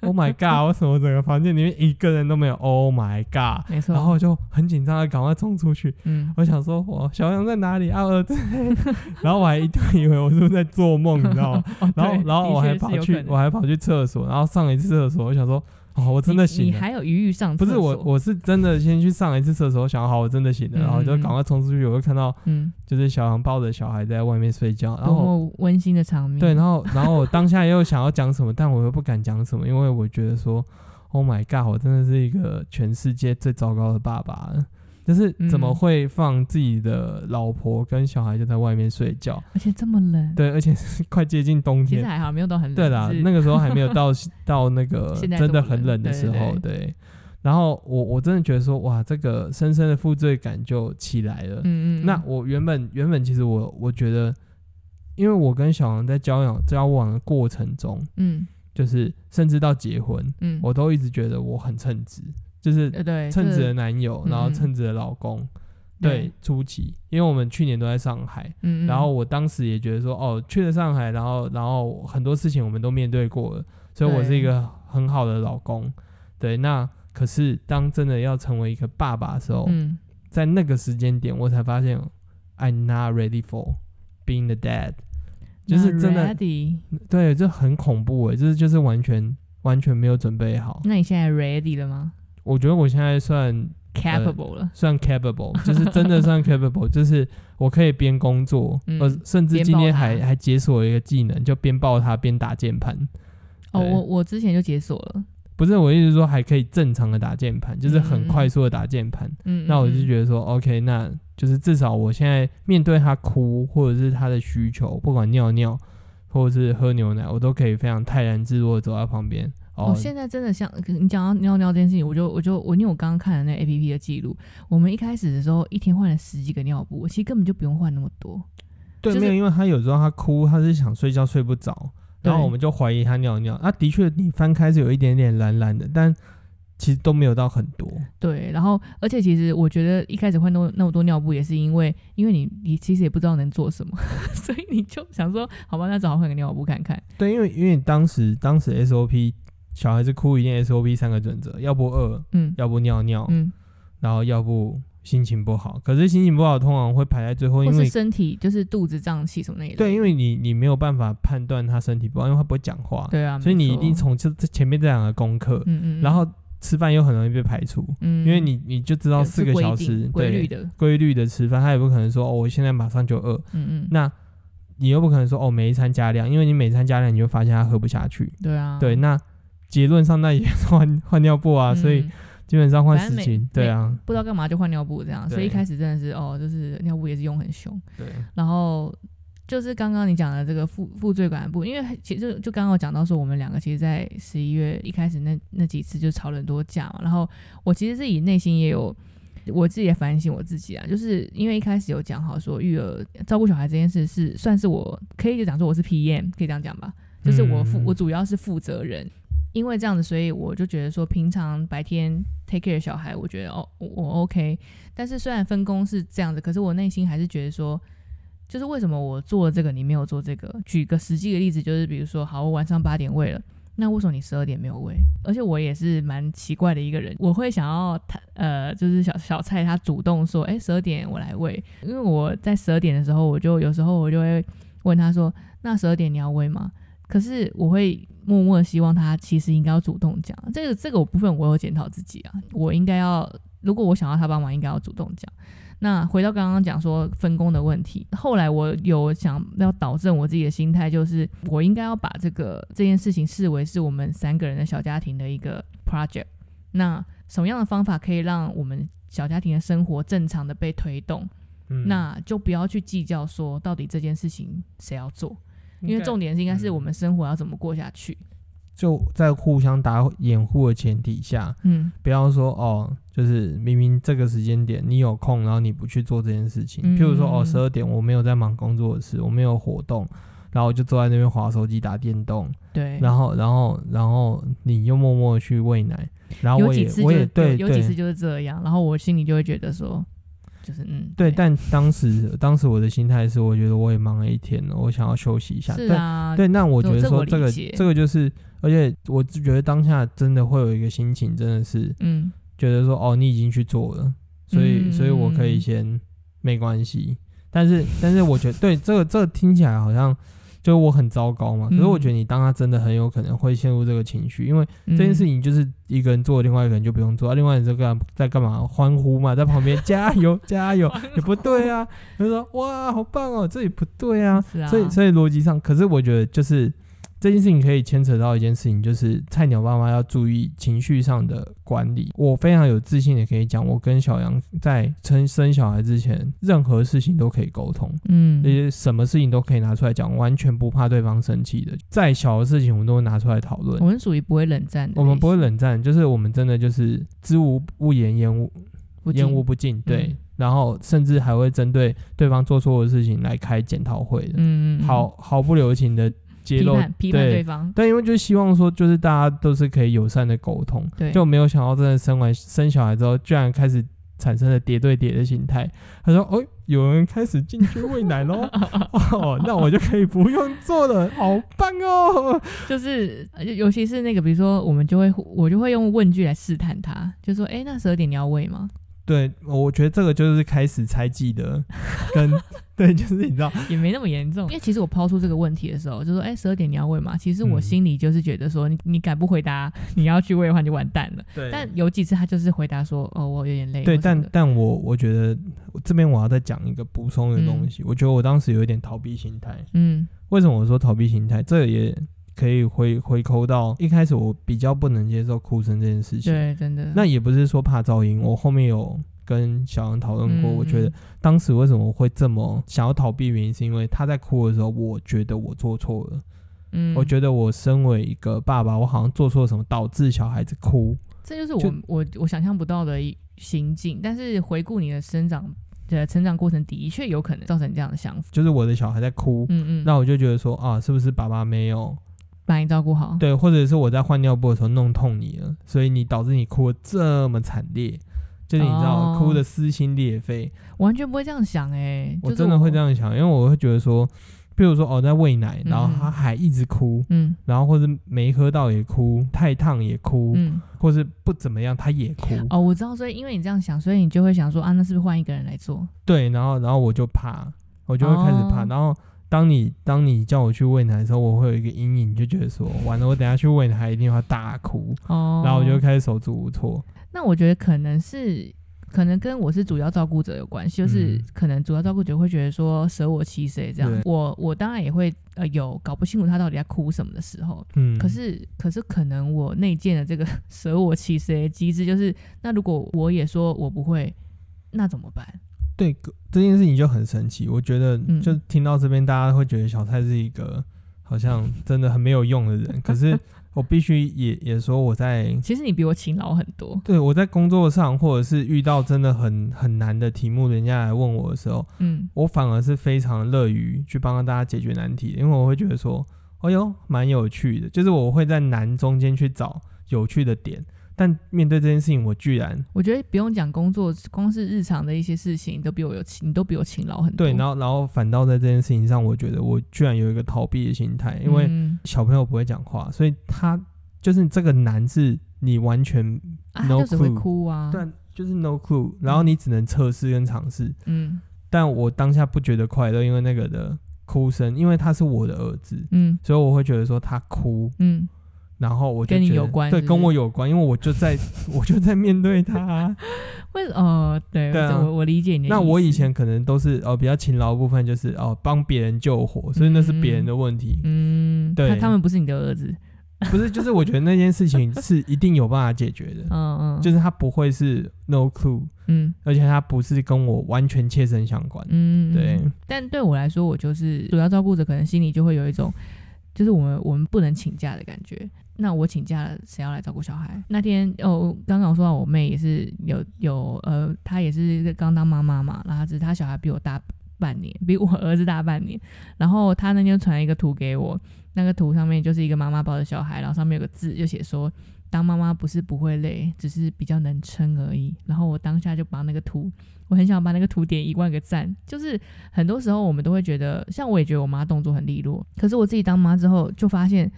Oh my God，为什么整个房间里面一个人都没有？Oh my God！没错，然后我就很紧张的赶快冲出去，嗯，我想说，我小杨在哪里啊？儿子，然后我还一度以为我是不是在做梦，你知道吗？哦然后然后我还跑去我还跑去厕所，然后上了一次厕所，我想说，哦，我真的醒了。你还有余裕上不是我，我是真的先去上了一次厕所，想好我真的醒了，嗯然后就嗯赶快冲出去，我就看到嗯，就是小杨抱着小孩在外面睡觉，然后温馨的场面，对，然后然后我当下又想要讲什么，但我又不敢讲什么，因为我觉得说，Oh my God，我真的是一个全世界最糟糕的爸爸了，就是怎么嗯会放自己的老婆跟小孩就在外面睡觉？而且这么冷，对，而且是 快接近冬天。其实还好，没有到很冷，对啦，那个时候还没有到 到那个真的很冷的对时候，对对。然后我我真的觉得说，哇，这个深深的负罪感就起来了。嗯嗯，那我原本原本其实我我觉得，因为我跟小王在交往交往的过程中，嗯就是甚至到结婚，嗯，我都一直觉得我很称职，就是呃对称职的男友，嗯然后称职的老公。对，初期，因为我们去年都在上海，嗯，嗯。然后我当时也觉得说，哦，去了上海，然后然后很多事情我们都面对过了，所以我是一个很好的老公。对，那可是当真的要成为一个爸爸的时候，嗯。在那个时间点，我才发现 I'm not ready for being the dad，就是真的对，这很恐怖诶，就是就是完全完全没有准备好。那你现在 ready 了吗我觉得我现在算？capable 了，算 capable，就是真的算 capable，就是我可以边工作，嗯呃，甚至今天还还解锁一个技能，就边抱他边打键盘。哦，我我之前就解锁了，不是我意思说还可以正常的打键盘，就是很嗯快速的打键盘。嗯，那我就觉得说，OK，那就是至少我现在面对他哭或者是他的需求，不管尿尿或者是喝牛奶，我都可以非常泰然自若的走在旁边。哦，哦，现在真的像你讲到尿尿这件事情，我就我就我因为我刚刚看了那 A P P 的记录，我们一开始的时候一天换了十几个尿布，其实根本就不用换那么多。对，就是没有，因为他有时候他哭，他是想睡觉睡不着，然后我们就怀疑他尿尿。啊，的确你翻开是有一点点蓝蓝的，但其实都没有到很多。对，然后而且其实我觉得一开始换那那么多尿布，也是因为因为你你其实也不知道能做什么，所以你就想说，好吧，那只好换个尿布看看。对，因为因为当时当时 SOP 小孩子哭一定 SOP 三个准则，要不饿，嗯。要不尿尿，嗯，然后要不心情不好。可是心情不好通常会排在最后，因为身体就是肚子胀气什么那一类。对，因为你你没有办法判断他身体不好，因为他不会讲话，对啊，所以你一定从这这前面这两个功课，嗯嗯，嗯。然后吃饭又很容易被排除，嗯，因为你你就知道四个小时对规律的，规律的吃饭，他也不可能说哦，我现在马上就饿，嗯嗯，那你又不可能说哦，每一餐加量，因为你每餐加量，你就发现他喝不下去。对啊，对，那结论上那也是换换尿布啊，所以嗯基本上换反正每事情，对啊，不知道干嘛就换尿布这样，所以一开始真的是哦，就是尿布也是用很凶，对，然后就是刚刚你讲的这个负负罪感的部，因为其实就刚刚我讲到说，我们两个其实，在十一月一开始那那几次就吵了很多架嘛，然后我其实自己内心也有我自己也反省我自己啊，就是因为一开始有讲好说育儿照顾小孩这件事是算是我可以就讲说我是 PM，可以这样讲吧，就是我负、嗯。我主要是负责人。因为这样子，所以我就觉得说，平常白天 take care 小孩，我觉得哦，我 OK。但是虽然分工是这样子，可是我内心还是觉得说，就是为什么我做了这个，你没有做这个？举个实际的例子，就是比如说，好，我晚上八点喂了，那为什么你十二点没有喂？而且我也是蛮奇怪的一个人，我会想要他呃，就是小小蔡他主动说，哎，十二点我来喂，因为我在十二点的时候，我就有时候我就会问他说，那十二点你要喂吗？可是我会默默的希望他其实应该要主动讲，这个这个我部分我有检讨自己啊，我应该要，如果我想要他帮忙，应该要主动讲。那回到刚刚讲说分工的问题，后来我有想要导正我自己的心态，就是我应该要把这个这件事情视为是我们三个人的小家庭的一个 project。那什么样的方法可以让我们小家庭的生活正常的被推动，嗯那就不要去计较说到底这件事情谁要做，因为重点是应该是嗯。我们生活要怎么过下去。就在互相打掩护的前提下，嗯。不要说哦，就是明明这个时间点你有空，然后你不去做这件事情。嗯譬如说哦，嗯十二点我没有在忙工作的事，我没有活动，然后我就坐在那边划手机打电动，对，然后然后然后你又默默地去喂奶，然后我也有几次就我也对有几次就是这样，然后我心里就会觉得说，就是嗯，对，但当时当时我的心态是，我觉得我也忙了一天了，我想要休息一下。对是啊，对，那我觉得说这个这个就是，而且我就觉得当下真的会有一个心情，真的是嗯觉得说哦，你已经去做了，所以、所以我可以嗯先没关系。但是但是我觉得对这个这个听起来好像就我很糟糕嘛，可是我觉得你当他真的很有可能会陷入这个情绪，因为这这件事情就是一个人做，另外一个人就不用做，啊、另外一个人在干在干嘛欢呼嘛，在旁边加油加油，也不对啊，就说哇好棒哦，这也不对啊，啊，所以所以逻辑上，可是我觉得就是这件事情可以牵扯到一件事情，就是菜鸟爸妈要注意情绪上的管理。我非常有自信的可以讲，我跟小杨在生生小孩之前，任何事情都可以沟通，嗯而且什么事情都可以拿出来讲，完全不怕对方生气的。再小的事情，我们都会拿出来讨论我。们属于不会冷战的，我们不会冷战，就是我们真的就是知无不言，言无言无不尽，对。嗯然后甚至还会针对对方做错的事情来开检讨会的。嗯嗯嗯毫毫不留情的揭批露，判批判对对方，但因为就希望说，就是大家都是可以友善的沟通，对，就没有想到真的生完生小孩之后，居然开始产生了叠对叠的心态。他说：“哦，有人开始进去喂奶喽，哦，那我就可以不用做了，好棒哦。就是呃尤其是那个，比如说我们就会我就会用问句来试探他，就说，哎、那十二点你要喂吗？”对，我觉得这个就是开始猜忌的，跟 对，就是你知道，也没那么严重，因为其实我抛出这个问题的时候，就说，哎、十二点你要喂吗？其实我嗯心里就是觉得说，你你敢不回答你要去喂的话，你就完蛋了。对但有几次他就是回答说，哦，我有点累。对，但但我我觉得这边我要再讲一个补充的东西，我觉得我当时有一点逃避心态。嗯为什么我说逃避心态？这也可以回回扣到一开始我比较不能接受哭声这件事情。对，真的。那也不是说怕噪音，我后面有跟小杨讨论过，嗯我觉得当时为什么会这么想要逃避，原因是因为他在哭的时候，我觉得我做错了，嗯，我觉得我身为一个爸爸，我好像做错了什么，导致小孩子哭。这就是我就我我想象不到的一心境。但是回顾你的生长的成长过程，的确有可能造成这样的想法。就是我的小孩在哭，嗯嗯，那我就觉得说啊，是不是爸爸没有把你照顾好。对，或者是我在换尿布的时候弄痛你了，所以你导致你哭的这么惨烈，就是你知道、哦哭的撕心裂肺。完全不会这样想哎、就是我真的会这。样想，因为我会觉得说，比如说哦，在喂奶，然后嗯他还一直哭，嗯然后或者没喝到也哭，太烫也哭，嗯，或是不怎么样他也哭。哦，我知道，所以因为你这样想，所以你就会想说啊，那是不是换一个人来做？对，然后然后我就怕，我就会开始怕，哦然后。当你当你叫我去喂奶的时候，我会有一个阴影，就觉得说完了，我等下去喂奶，他一定要大哭，哦，然后我就会开始手足无措。那我觉得可能是。可能跟我是主要照顾者有关系，就是嗯可能主要照顾者会觉得说舍我其谁这样，我我当然也会呃有搞不清楚他到底在哭什么的时候，嗯，可是，可是可能我内建的这个 舍我其谁机制，就是那如果我也说我不会，那怎么办？对这件事情就很神奇。我觉得嗯就听到这边，大家会觉得小蔡是一个好像真的很没有用的人。可是我必须也也说，我在其实你比我勤劳很多，对我在工作上，或者是遇到真的很很难的题目，人家来问我的时候，嗯我反而是非常乐于去帮大家解决难题，因为我会觉得说，哎呦，蛮有趣的，就是我会在难中间去找有趣的点。但面对这件事情，我居然我觉得不用讲工作，光是日常的一些事情，你都比我有勤，你都比我勤劳很多。对，然后然后反倒在这件事情上，我觉得我居然有一个逃避的心态，因为嗯小朋友不会讲话，所以他就是这个难是你完全啊，no 他就只会 clue 哭啊，但就是 no clue，然后你只能测试跟尝试。嗯。但我当下不觉得快乐，因为那个的哭声，因为他是我的儿子，嗯。所以我会觉得说他哭，嗯，然后我跟你有关对，跟我有关，因为我就在我就在面对他。为哦，对，对啊我我理解你的。那我以前可能都是哦比较勤劳的部分，就是哦帮别人救火，所以那是别人的问题。嗯，对他他们不是你的儿子，不是，就是我觉得那件事情 是一定有办法解决的，嗯嗯，就是他不会是 no clue，嗯而且他不是跟我完全切身相关。嗯，对嗯但对我来说，我就是主要照顾者，可能心里就会有一种，就是我们我们不能请假的感觉。那我请假了，谁要来照顾小孩？那天哦，刚刚我说到我妹也是有有呃，她也是刚当妈妈嘛，然后只是她小孩比我大半年，比我儿子大半年。然后她那天传一个图给我，那个图上面就是一个妈妈抱着小孩，然后上面有个字，就写说。当妈妈不是不会累，只是比较能撑而已。然后我当下就把那个图，我很想把那个图点一万个赞。就是很多时候我们都会觉得，像我也觉得我妈动作很利落，可是我自己当妈之后就发现，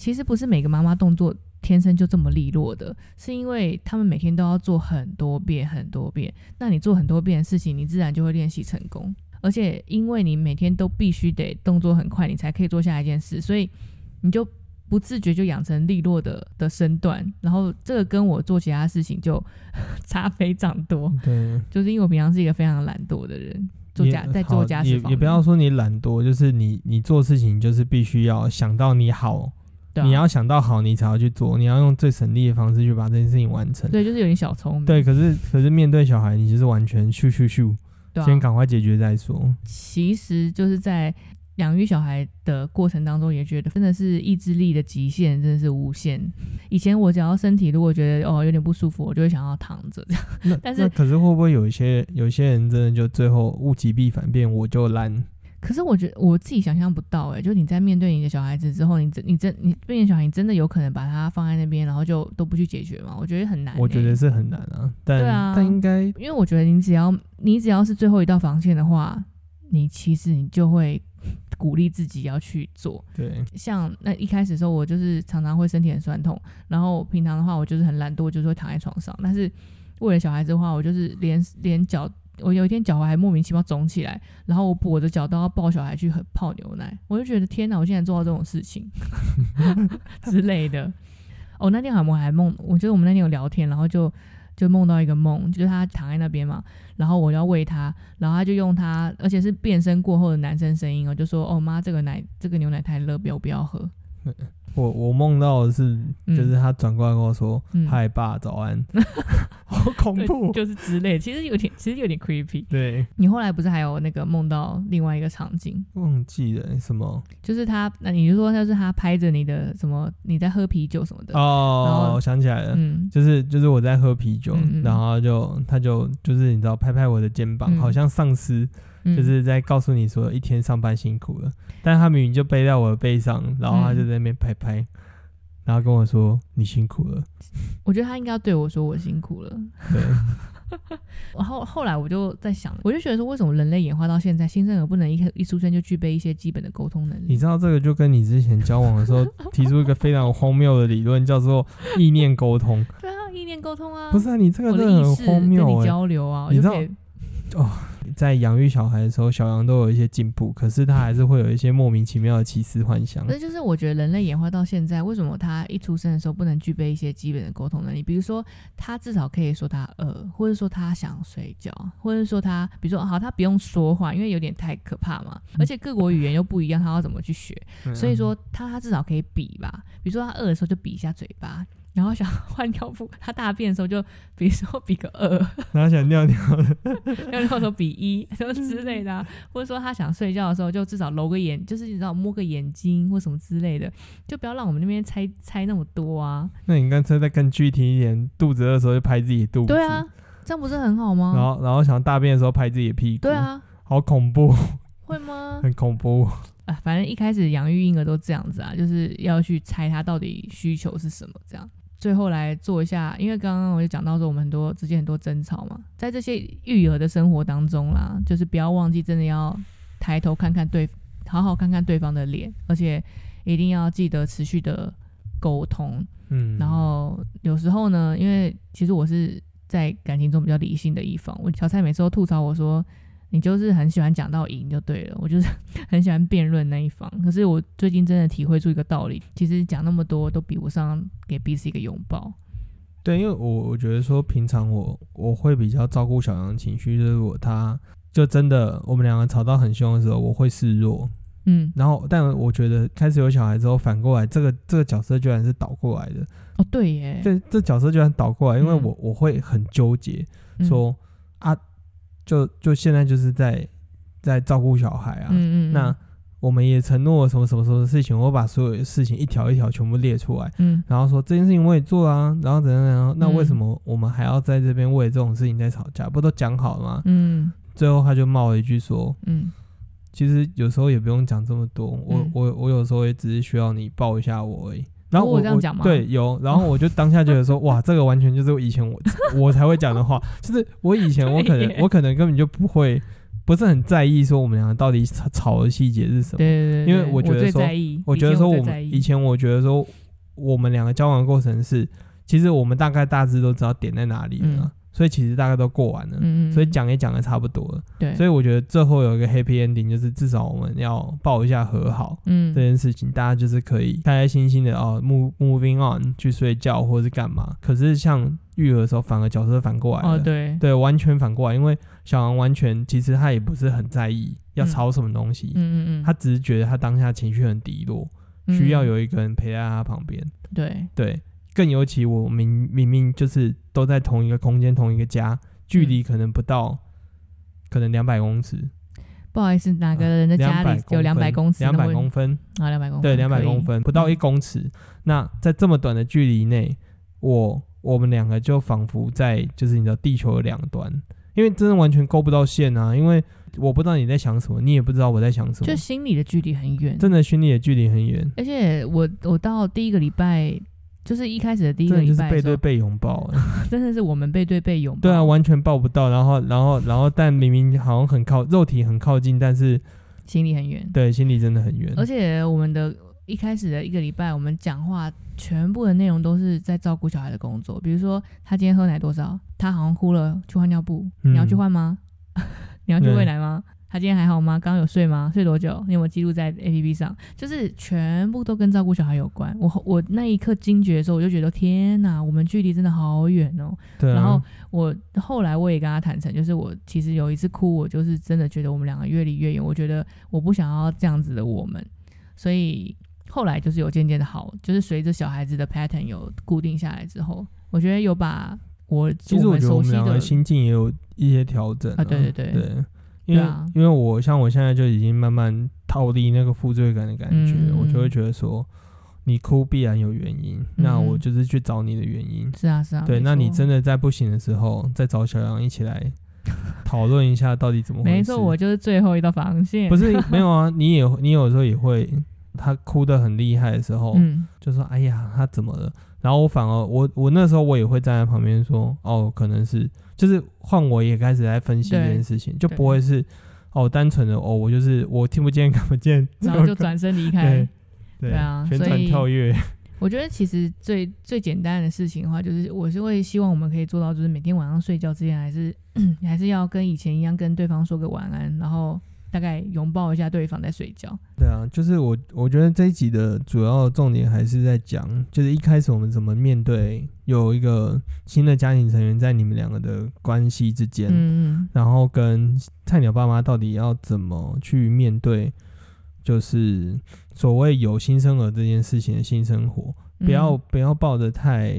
其实不是每个妈妈动作天生就这么利落的，是因为他们每天都要做很多遍很多遍。那你做很多遍的事情，你自然就会练习成功。而且因为你每天都必须得动作很快，你才可以做下一件事，所以你就不自觉就养成利落的的身段。然后这个跟我做其他事情就 差非常多，对，就是因为我平常是一个非常懒惰的人，做家在做家事也也不要说你懒惰，就是你你做事情就是必须要想到你好，对啊你要想到好你才要去做，你要用最省力的方式去把这件事情完成。对，就是有点小聪明，对，可是可是面对小孩，你就是完全咻咻咻，对啊先赶快解决再说。其实就是在养育小孩的过程当中，也觉得真的是意志力的极限真的是无限。以前我只要身体如果觉得哦有点不舒服，我就会想要躺着这样。那 但是那可是会不会有一些有一些人真的就最后物极必反，变我就烂？可是我觉得我自己想象不到哎、就你在面对你的小孩子之后，你真你真你面对小孩，你真的有可能把他放在那边，然后就都不去解决吗？我觉得很难、欸。我觉得是很难啊，但、对啊但应该因为我觉得你只要你只要是最后一道防线的话，你其实你就会鼓励自己要去做。对像那一开始的时候，我就是常常会身体很酸痛，然后平常的话我就是很懒惰，就是会躺在床上。但是为了小孩子的话，我就是连连脚，我有一天脚踝还莫名其妙肿起来，然后我跛着脚都要抱小孩去喝泡牛奶，我就觉得天哪，我竟然做到这种事情 之类的。哦，那天好像我还梦，我觉得我们那天有聊天，然后就就梦到一个梦，就是他躺在那边嘛，然后我要喂他，然后他就用他，而且是变身过后的男生声音哦，就说：“哦妈，这个奶这个牛奶太热，不要不要喝。我我梦到的是，嗯。就是他转过来跟我说：“嗯嗨爸，早安。” 好恐怖。就是之类，其实有点，其实有点 creepy。对，你后来不是还有那个梦到另外一个场景，忘记了什么？就是他，那你就说他是他拍着你的什么，你在喝啤酒什么的，哦，我想起来了。嗯，就是就是我在喝啤酒，嗯嗯然后就他就就是你知道拍拍我的肩膀，嗯。好像上司嗯就是在告诉你说一天上班辛苦了，但他明明就背在我的背上，然后他就在那边拍拍，然后跟我说你辛苦了，我觉得他应该要对我说我辛苦了。对，然后后来我就在想，我就觉得说，为什么人类演化到现在，新生儿不能一一出生就具备一些基本的沟通能力？你知道这个就跟你之前交往的时候提出一个非常荒谬的理论，叫做意念沟通。对啊，意念沟通啊，不是啊，你这个真的很荒谬哎、交流啊，我你知道就可以在养育小孩的时候，小羊都有一些进步，可是他还是会有一些莫名其妙的奇思幻想那。就是我觉得人类演化到现在，为什么他一出生的时候不能具备一些基本的沟通能力？比如说，他至少可以说他饿，或者说他想睡觉，或者说他，比如说好，他不用说话，因为有点太可怕嘛。而且各国语言又不一样，他要怎么去学？嗯所以说他他至少可以比吧，比如说他饿的时候就比一下嘴巴。然后想 换尿布，他大便的时候就，比如说比个二，然后想尿尿的，尿尿的时候比一，什么之类的、啊，或者说他想睡觉的时候就至少揉个眼，就是你知道摸个眼睛或什么之类的，就不要让我们那边猜猜那么多啊。那你干脆再更具体一点，肚子饿的时候就拍自己肚子，对啊，这样不是很好吗？然后然后想大便的时候拍自己的屁股，对，啊，好恐怖，会吗？很恐怖。啊，反正一开始养育婴儿都这样子啊，就是要去猜他到底需求是什么，这样。最后来做一下，因为刚刚我就讲到说我们很多之间很多争吵嘛，在这些育儿的生活当中啦，就是不要忘记真的要抬头看看对，好好看看对方的脸，而且一定要记得持续的沟通。嗯，然后有时候呢，因为其实我是在感情中比较理性的一方，我小蔡每次都吐槽我说。你就是很喜欢讲到赢就对了，我就是 很喜欢辩论那一方。可是我最近真的体会出一个道理，其实讲那么多都比不上给彼此一个拥抱。对，因为我我觉得说平常我我会比较照顾小杨的情绪，就是如果他就真的我们两个吵到很凶的时候，我会示弱，嗯，然后但我觉得开始有小孩之后，反过来这个这个角色居然是倒过来的，哦，对耶，这这角色居然倒过来，因为嗯我我会很纠结，嗯说啊，就就现在就是在在照顾小孩啊，嗯嗯，那我们也承诺什么什么什么事情，我把所有的事情一条一条全部列出来，嗯然后说这件事情我也做了啊，然后怎样怎样，那嗯为什么我们还要在这边为这种事情在吵架？不都讲好了吗？嗯最后他就冒了一句说，嗯其实有时候也不用讲这么多，我、嗯我我有时候也只是需要你抱一下我而已。然后我我这样讲吗？对，有，然后我就当下觉得说，哇，这个完全就是我以前我我才会讲的话，就是我以前 我可能我可能根本就不会，不是很在意说我们两个到底吵吵的细节是什么。对对对，因为我觉得说我觉得说我们以前我觉得说我们两个交往的过程是，其实我们大概大致都知道点在哪里了，嗯所以其实大概都过完了，所以嗯讲也讲的差不多了。对，所以我觉得最后有一个 happy ending，就是至少我们要抱一下和好。嗯。这件事情，大家就是可以开开心心的哦，move moving on 去睡觉或者是干嘛。可是像育儿的时候，反而角色反过来了，哦对。对，完全反过来，因为小王完全其实他也不是很在意要嗯。吵什么东西，嗯嗯嗯，他只是觉得他当下情绪很低落，嗯需要有一个人陪在他旁边。对。对，更尤其我明明明就是都在同一个空间、同一个家，距离可能不到，可能两百公尺，不好意思，哪个人的家里有两百公尺？两百公分，啊，两百公对，两百公分，不到一嗯公尺。那在这么短的距离内，我我们两个就仿佛在就是你知道地球的两端，因为真的完全勾不到线啊，因为我不知道你在想什么，你也不知道我在想什么。就，心里的距离很远，真的心里的距离很远，而且我我到第一个礼拜，就是一开始的第一个礼拜就是背对背拥抱、欸。真的是我们背对背拥抱，对啊，完全抱不到，然后，然后，然后，但明明好像很靠，肉体很靠近，但是心里很远，对心里真的很远。而且我们的一开始的一个礼拜，我们讲话全部的内容都是在照顾小孩的工作，比如说他今天喝奶多少，他好像哭了，去换尿布，嗯你要去换吗？你要去喂奶吗？他今天还好吗？刚刚有睡吗？睡多久？你有没有记录在 A P P 上？就是全部都跟照顾小孩有关。我我那一刻惊觉的时候，我就觉得天哪，我们距离真的好远哦。对啊，然后我后来我也跟他坦诚，就是我其实有一次哭，我就是真的觉得我们两个越离越远。我觉得我不想要这样子的我们，所以后来就是有渐渐的好，就是随着小孩子的 pattern 有固定下来之后，我觉得有把我其实我觉得我们两个心境也有一些调整啊对对对对，因为、因为我像我现在就已经慢慢逃离那个负罪感的感觉，嗯我就会觉得说，你哭必然有原因，那我就是去找你的原因。是啊是啊，对，那你真的在不行的时候，再找小杨一起来讨论一下到底怎么回事。没错，我就是最后一道防线。不是 没有啊，你也你有时候也会，他哭得很厉害的时候，嗯就说：“哎呀，他怎么了？”然后我反而我我那时候我也会站在旁边说：“哦，可能是就是换我也开始在分析这件事情，就不会是哦单纯的哦我就是我听不见看不见，然后就转身离开。对。对对啊旋转跳跃，我觉得其实最最简单的事情的话，就是我是会希望我们可以做到，就是每天晚上睡觉之前，还是 还是要跟以前一样，跟对方说个晚安，然后大概拥抱一下对方再睡觉。对啊，就是我我觉得这一集的主要重点还是在讲，就是一开始我们怎么面对有一个新的家庭成员在你们两个的关系之间，嗯然后跟菜鸟爸妈到底要怎么去面对，就是所谓有新生儿这件事情的新生活，嗯，不要不要抱得太，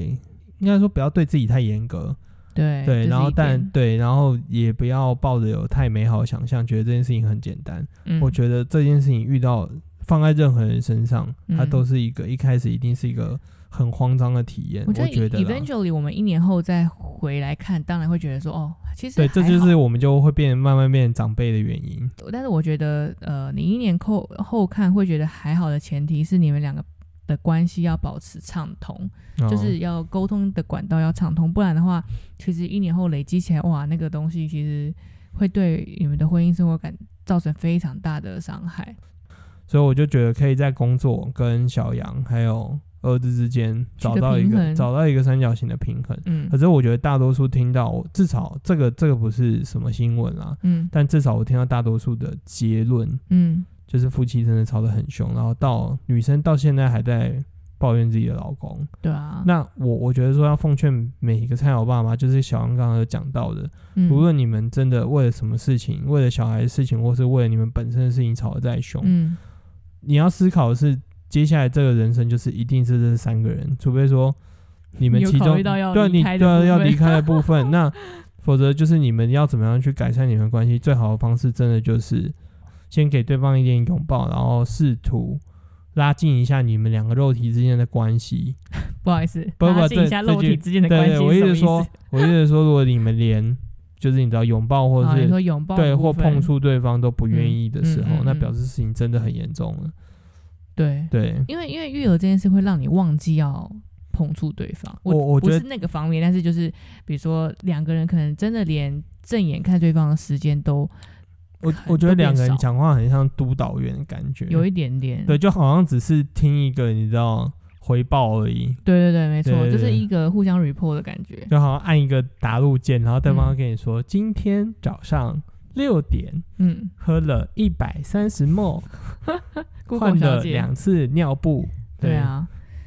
应该说不要对自己太严格，对对，然后但对，然后也不要抱着有太美好的想象，觉得这件事情很简单。嗯我觉得这件事情遇到放在任何人身上，它嗯都是一个一开始一定是一个很慌张的体验。我我觉得 eventually 我们一年后再回来看，当然会觉得说，哦，其实对，这就是我们就会变慢慢变长辈的原因。但是我觉得，呃，你一年后后看会觉得还好的前提是你们两个的关系要保持畅通，哦。就是要沟通的管道要畅通，不然的话，其实一年后累积起来，哇，那个东西其实会对你们的婚姻生活感造成非常大的伤害。所以我就觉得可以在工作跟小杨还有儿子之间找到一个找到一个三角形的平衡。嗯。可是我觉得大多数听到，至少这个这个不是什么新闻啦，嗯。但至少我听到大多数的结论。嗯就是夫妻真的吵得很凶，然后到女生到现在还在抱怨自己的老公。对啊，那我我觉得说要奉劝每一个菜鸟爸妈，就是小杨刚刚有讲到的，嗯无论你们真的为了什么事情，为了小孩的事情，或是为了你们本身的事情吵得再凶，嗯你要思考的是，接下来这个人生就是一定是这三个人，除非说你们其中对啊你对啊要离开的部分，那否则就是你们要怎么样去改善你们关系？最好的方式真的就是先给对方一点拥抱，然后试图拉近一下你们两个肉体之间的关系。不好意思，不不拉近一下肉体之间的关系对对，我是什么意意思说，我一直说，如果你们连就是你知道拥抱或者是说拥抱对或碰，触对方都不愿意的时候，嗯嗯嗯嗯那表示事情真的很严重了。对，对，因为因为育儿这件事会让你忘记要碰触对方。我我觉得不是那个方面，但是就是比如说两个人可能真的连正眼看对方的时间都我我觉得两个人少。讲话很像督导员的感觉，有一点点。对，就好像只是听一个你知道回报而已，对对对，没错，就是一个互相 report 的感觉。就好像按一个打入键，然后对方跟你说，今天早上六点嗯。喝了一百三十 ml，，Google 换了，两次尿布。对啊，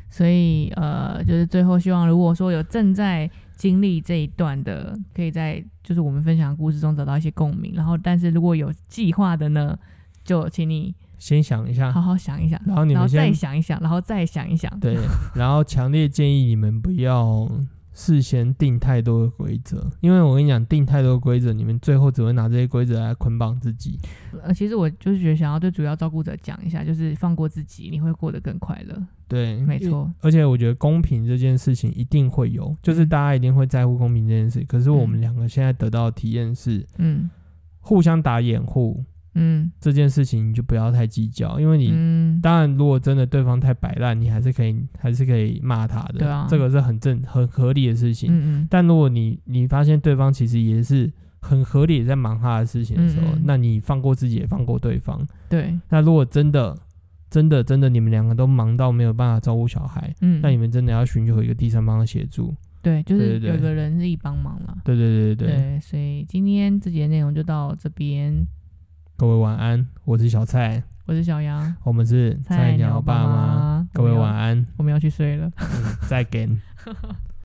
所以呃，就是最后希望，如果说有正在经历这一段的，可以在就是我们分享的故事中找到一些共鸣。然后，但是如果有计划的呢，就请你先想一下好，好想一想，然后你们再想一想，然后再想一想。对，然后强烈建议你们不要事先定太多的规则，因为我跟你讲，定太多规则，你们最后只会拿这些规则来捆绑自己。呃，其实我就是觉得想要对主要照顾者讲一下，就是放过自己，你会过得更快乐。对，没错，而且我觉得公平这件事情一定会有，就是嗯大家一定会在乎公平这件事。可是我们嗯两个现在得到的体验是，嗯互相打掩护嗯这件事情，你就不要太计较，因为你、嗯，当然如果真的对方太摆烂，你还是可以还是可以骂他的，对啊这个是很正很合理的事情。嗯嗯但如果你你发现对方其实也是很合理地在忙他的事情的时候，嗯嗯那你放过自己也放过对方。对，那如果真的真的真的你们两个都忙到没有办法照顾小孩，嗯，那你们真的要寻求一个第三方的协助。对，就是对对对有个人力帮忙了。对对对对对，对，所以今天这节内容就到这边。各位晚安，我是小蔡，我是小杨，我们是菜鸟爸妈，各位晚安，我们要去睡了。嗯再见。